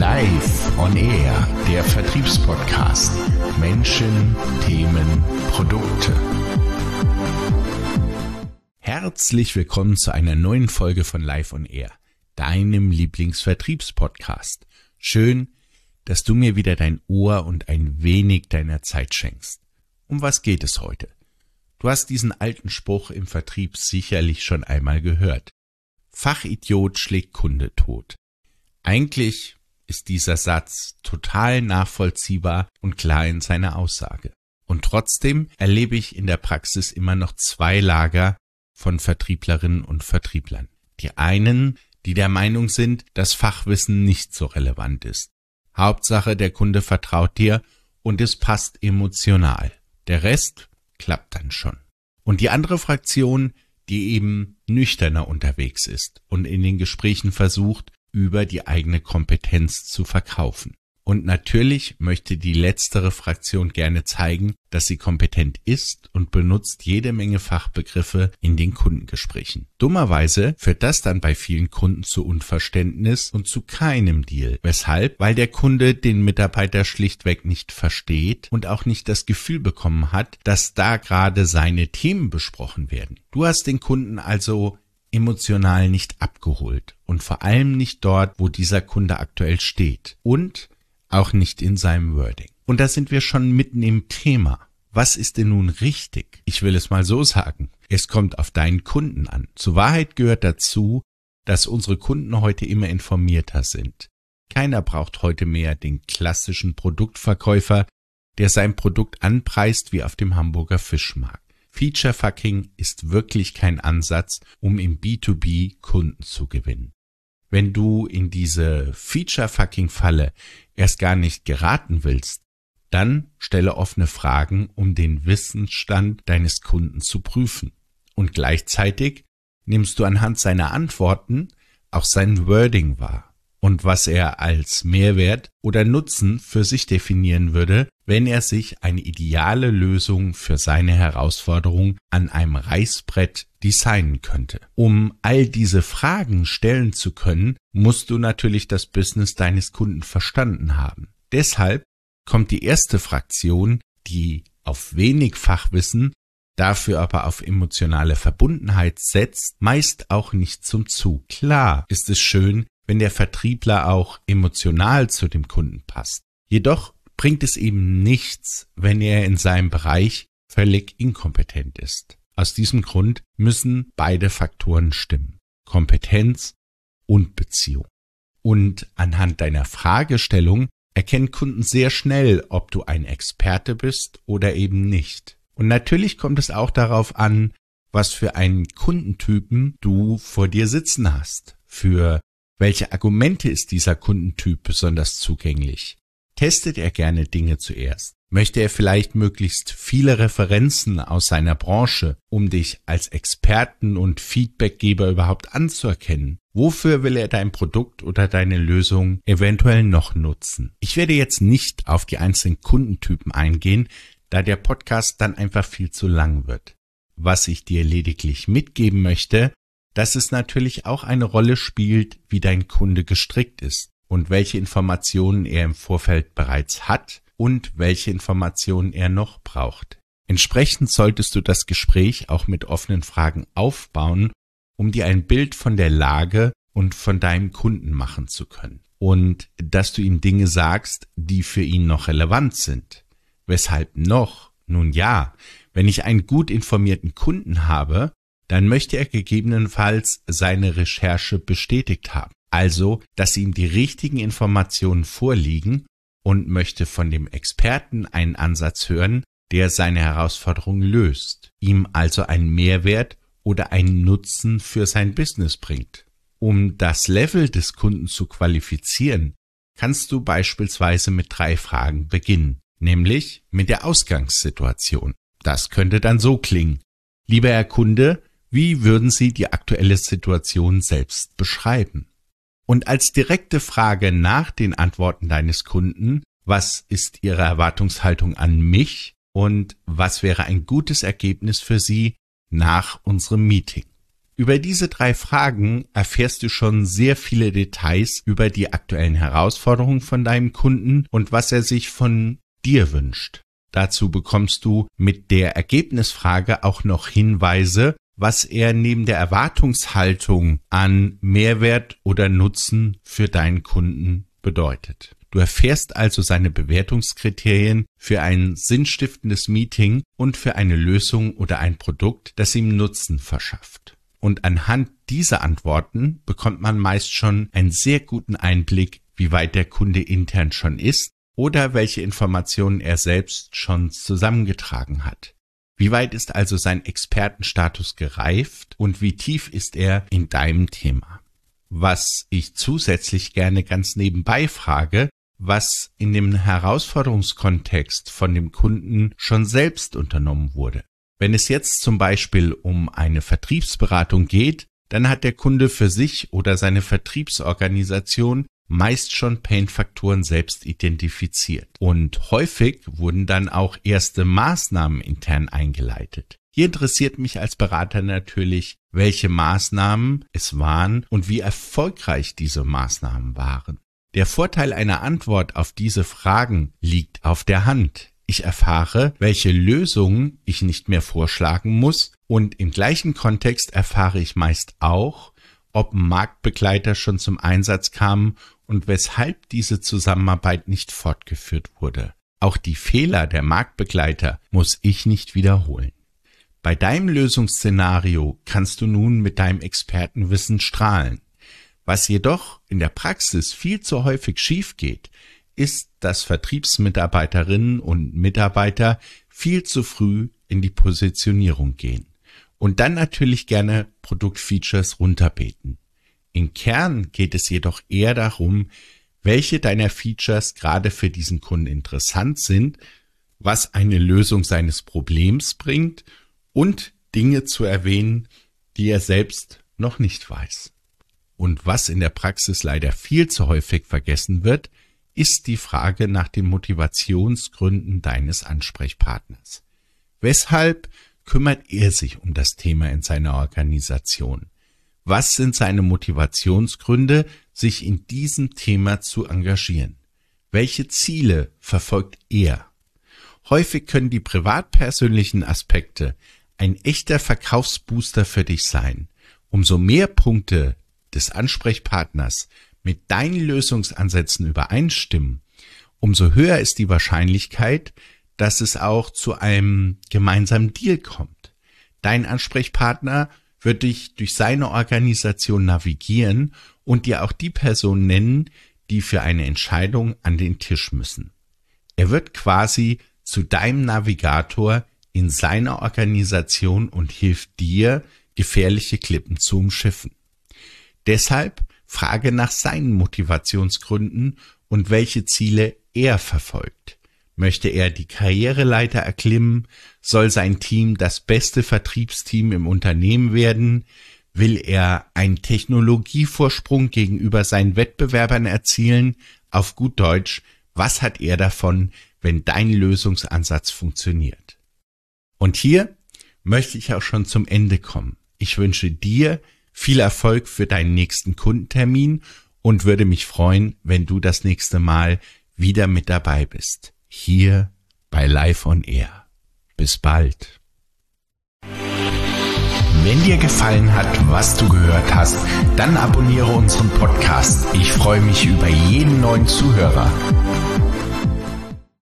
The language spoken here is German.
Live on Air, der Vertriebspodcast. Menschen, Themen, Produkte. Herzlich willkommen zu einer neuen Folge von Live on Air, deinem Lieblingsvertriebspodcast. Schön, dass du mir wieder dein Ohr und ein wenig deiner Zeit schenkst. Um was geht es heute? Du hast diesen alten Spruch im Vertrieb sicherlich schon einmal gehört. Fachidiot schlägt Kunde tot. Eigentlich ist dieser Satz total nachvollziehbar und klar in seiner Aussage. Und trotzdem erlebe ich in der Praxis immer noch zwei Lager von Vertrieblerinnen und Vertrieblern. Die einen, die der Meinung sind, dass Fachwissen nicht so relevant ist. Hauptsache, der Kunde vertraut dir und es passt emotional. Der Rest klappt dann schon. Und die andere Fraktion, die eben nüchterner unterwegs ist und in den Gesprächen versucht, über die eigene Kompetenz zu verkaufen. Und natürlich möchte die letztere Fraktion gerne zeigen, dass sie kompetent ist und benutzt jede Menge Fachbegriffe in den Kundengesprächen. Dummerweise führt das dann bei vielen Kunden zu Unverständnis und zu keinem Deal. Weshalb? Weil der Kunde den Mitarbeiter schlichtweg nicht versteht und auch nicht das Gefühl bekommen hat, dass da gerade seine Themen besprochen werden. Du hast den Kunden also emotional nicht abgeholt und vor allem nicht dort, wo dieser Kunde aktuell steht. Und auch nicht in seinem Wording. Und da sind wir schon mitten im Thema. Was ist denn nun richtig? Ich will es mal so sagen. Es kommt auf deinen Kunden an. Zur Wahrheit gehört dazu, dass unsere Kunden heute immer informierter sind. Keiner braucht heute mehr den klassischen Produktverkäufer, der sein Produkt anpreist wie auf dem Hamburger Fischmarkt. Feature Fucking ist wirklich kein Ansatz, um im B2B Kunden zu gewinnen wenn du in diese Feature-Fucking-Falle erst gar nicht geraten willst, dann stelle offene Fragen, um den Wissensstand deines Kunden zu prüfen. Und gleichzeitig nimmst du anhand seiner Antworten auch sein Wording wahr und was er als Mehrwert oder Nutzen für sich definieren würde, wenn er sich eine ideale Lösung für seine Herausforderung an einem Reißbrett designen könnte. Um all diese Fragen stellen zu können, musst du natürlich das Business deines Kunden verstanden haben. Deshalb kommt die erste Fraktion, die auf wenig Fachwissen, dafür aber auf emotionale Verbundenheit setzt, meist auch nicht zum Zug. Klar ist es schön, wenn der Vertriebler auch emotional zu dem Kunden passt. Jedoch bringt es eben nichts, wenn er in seinem Bereich völlig inkompetent ist. Aus diesem Grund müssen beide Faktoren stimmen. Kompetenz und Beziehung. Und anhand deiner Fragestellung erkennen Kunden sehr schnell, ob du ein Experte bist oder eben nicht. Und natürlich kommt es auch darauf an, was für einen Kundentypen du vor dir sitzen hast. Für welche Argumente ist dieser Kundentyp besonders zugänglich? Testet er gerne Dinge zuerst? Möchte er vielleicht möglichst viele Referenzen aus seiner Branche, um dich als Experten und Feedbackgeber überhaupt anzuerkennen? Wofür will er dein Produkt oder deine Lösung eventuell noch nutzen? Ich werde jetzt nicht auf die einzelnen Kundentypen eingehen, da der Podcast dann einfach viel zu lang wird. Was ich dir lediglich mitgeben möchte, dass es natürlich auch eine Rolle spielt, wie dein Kunde gestrickt ist und welche Informationen er im Vorfeld bereits hat und welche Informationen er noch braucht. Entsprechend solltest du das Gespräch auch mit offenen Fragen aufbauen, um dir ein Bild von der Lage und von deinem Kunden machen zu können. Und dass du ihm Dinge sagst, die für ihn noch relevant sind. Weshalb noch? Nun ja, wenn ich einen gut informierten Kunden habe, dann möchte er gegebenenfalls seine Recherche bestätigt haben. Also, dass ihm die richtigen Informationen vorliegen und möchte von dem Experten einen Ansatz hören, der seine Herausforderung löst, ihm also einen Mehrwert oder einen Nutzen für sein Business bringt. Um das Level des Kunden zu qualifizieren, kannst du beispielsweise mit drei Fragen beginnen, nämlich mit der Ausgangssituation. Das könnte dann so klingen. Lieber Herr Kunde, wie würden Sie die aktuelle Situation selbst beschreiben? Und als direkte Frage nach den Antworten deines Kunden, was ist Ihre Erwartungshaltung an mich und was wäre ein gutes Ergebnis für Sie nach unserem Meeting? Über diese drei Fragen erfährst du schon sehr viele Details über die aktuellen Herausforderungen von deinem Kunden und was er sich von dir wünscht. Dazu bekommst du mit der Ergebnisfrage auch noch Hinweise, was er neben der Erwartungshaltung an Mehrwert oder Nutzen für deinen Kunden bedeutet. Du erfährst also seine Bewertungskriterien für ein sinnstiftendes Meeting und für eine Lösung oder ein Produkt, das ihm Nutzen verschafft. Und anhand dieser Antworten bekommt man meist schon einen sehr guten Einblick, wie weit der Kunde intern schon ist oder welche Informationen er selbst schon zusammengetragen hat. Wie weit ist also sein Expertenstatus gereift und wie tief ist er in deinem Thema? Was ich zusätzlich gerne ganz nebenbei frage, was in dem Herausforderungskontext von dem Kunden schon selbst unternommen wurde. Wenn es jetzt zum Beispiel um eine Vertriebsberatung geht, dann hat der Kunde für sich oder seine Vertriebsorganisation meist schon Painfaktoren selbst identifiziert. Und häufig wurden dann auch erste Maßnahmen intern eingeleitet. Hier interessiert mich als Berater natürlich, welche Maßnahmen es waren und wie erfolgreich diese Maßnahmen waren. Der Vorteil einer Antwort auf diese Fragen liegt auf der Hand. Ich erfahre, welche Lösungen ich nicht mehr vorschlagen muss und im gleichen Kontext erfahre ich meist auch, ob Marktbegleiter schon zum Einsatz kamen und weshalb diese Zusammenarbeit nicht fortgeführt wurde. Auch die Fehler der Marktbegleiter muss ich nicht wiederholen. Bei deinem Lösungsszenario kannst du nun mit deinem Expertenwissen strahlen. Was jedoch in der Praxis viel zu häufig schief geht, ist, dass Vertriebsmitarbeiterinnen und Mitarbeiter viel zu früh in die Positionierung gehen und dann natürlich gerne Produktfeatures runterbeten. Im Kern geht es jedoch eher darum, welche deiner Features gerade für diesen Kunden interessant sind, was eine Lösung seines Problems bringt und Dinge zu erwähnen, die er selbst noch nicht weiß. Und was in der Praxis leider viel zu häufig vergessen wird, ist die Frage nach den Motivationsgründen deines Ansprechpartners. Weshalb kümmert er sich um das Thema in seiner Organisation? Was sind seine Motivationsgründe, sich in diesem Thema zu engagieren? Welche Ziele verfolgt er? Häufig können die privatpersönlichen Aspekte ein echter Verkaufsbooster für dich sein. Umso mehr Punkte des Ansprechpartners mit deinen Lösungsansätzen übereinstimmen, umso höher ist die Wahrscheinlichkeit, dass es auch zu einem gemeinsamen Deal kommt. Dein Ansprechpartner wird dich durch seine Organisation navigieren und dir auch die Person nennen, die für eine Entscheidung an den Tisch müssen. Er wird quasi zu deinem Navigator in seiner Organisation und hilft dir, gefährliche Klippen zu umschiffen. Deshalb Frage nach seinen Motivationsgründen und welche Ziele er verfolgt. Möchte er die Karriereleiter erklimmen? Soll sein Team das beste Vertriebsteam im Unternehmen werden? Will er einen Technologievorsprung gegenüber seinen Wettbewerbern erzielen? Auf gut Deutsch, was hat er davon, wenn dein Lösungsansatz funktioniert? Und hier möchte ich auch schon zum Ende kommen. Ich wünsche dir viel Erfolg für deinen nächsten Kundentermin und würde mich freuen, wenn du das nächste Mal wieder mit dabei bist. Hier bei Live on Air. Bis bald. Wenn dir gefallen hat, was du gehört hast, dann abonniere unseren Podcast. Ich freue mich über jeden neuen Zuhörer.